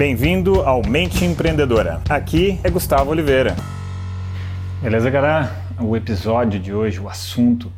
Bem-vindo ao Mente Empreendedora. Aqui é Gustavo Oliveira. Beleza, galera? O episódio de hoje, o assunto,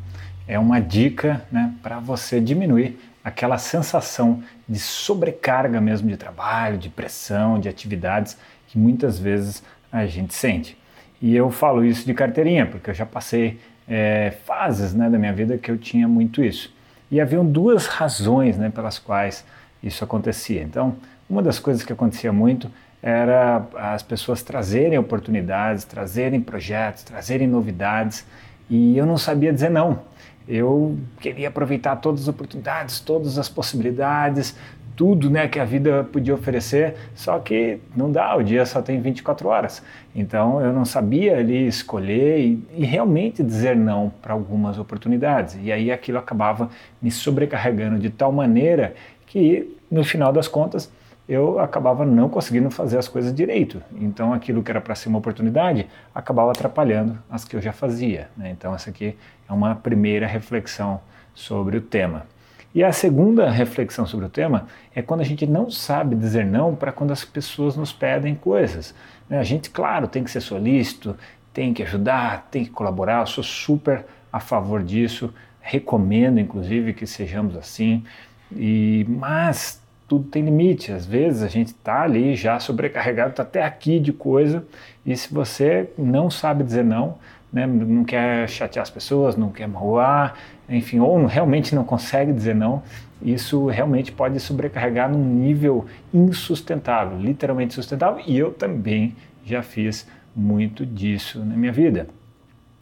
é uma dica né, para você diminuir aquela sensação de sobrecarga mesmo de trabalho, de pressão, de atividades que muitas vezes a gente sente. E eu falo isso de carteirinha, porque eu já passei é, fases né, da minha vida que eu tinha muito isso. E haviam duas razões né, pelas quais isso acontecia. Então, uma das coisas que acontecia muito era as pessoas trazerem oportunidades, trazerem projetos, trazerem novidades e eu não sabia dizer não. Eu queria aproveitar todas as oportunidades, todas as possibilidades, tudo né, que a vida podia oferecer, só que não dá, o dia só tem 24 horas. Então eu não sabia ali escolher e, e realmente dizer não para algumas oportunidades. E aí aquilo acabava me sobrecarregando de tal maneira que no final das contas eu acabava não conseguindo fazer as coisas direito. Então aquilo que era para ser uma oportunidade acabava atrapalhando as que eu já fazia. Né? Então essa aqui é uma primeira reflexão sobre o tema. E a segunda reflexão sobre o tema é quando a gente não sabe dizer não para quando as pessoas nos pedem coisas. Né? A gente, claro, tem que ser solícito, tem que ajudar, tem que colaborar, eu sou super a favor disso, recomendo inclusive que sejamos assim. E, mas tudo tem limite. Às vezes a gente está ali já sobrecarregado, está até aqui de coisa, e se você não sabe dizer não, né, não quer chatear as pessoas, não quer magoar, enfim, ou realmente não consegue dizer não, isso realmente pode sobrecarregar num nível insustentável, literalmente insustentável, e eu também já fiz muito disso na minha vida.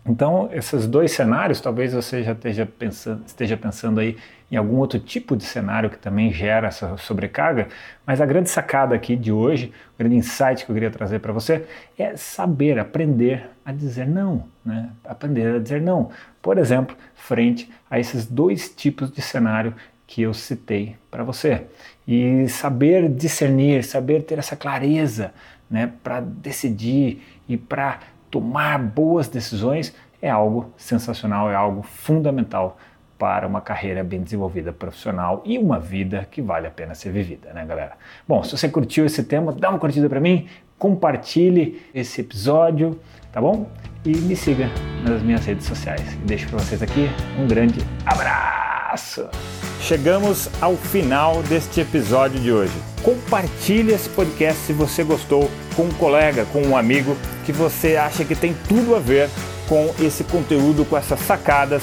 Então, esses dois cenários, talvez você já esteja pensando, esteja pensando aí em algum outro tipo de cenário que também gera essa sobrecarga, mas a grande sacada aqui de hoje, o grande insight que eu queria trazer para você é saber, aprender a dizer não, né? aprender a dizer não. Por exemplo, frente a esses dois tipos de cenário que eu citei para você. E saber discernir, saber ter essa clareza né, para decidir e para tomar boas decisões é algo sensacional, é algo fundamental para uma carreira bem desenvolvida profissional e uma vida que vale a pena ser vivida, né, galera? Bom, se você curtiu esse tema, dá uma curtida para mim, compartilhe esse episódio, tá bom? E me siga nas minhas redes sociais. deixo para vocês aqui um grande abraço. Chegamos ao final deste episódio de hoje. Compartilhe esse podcast se você gostou com um colega, com um amigo que você acha que tem tudo a ver com esse conteúdo, com essas sacadas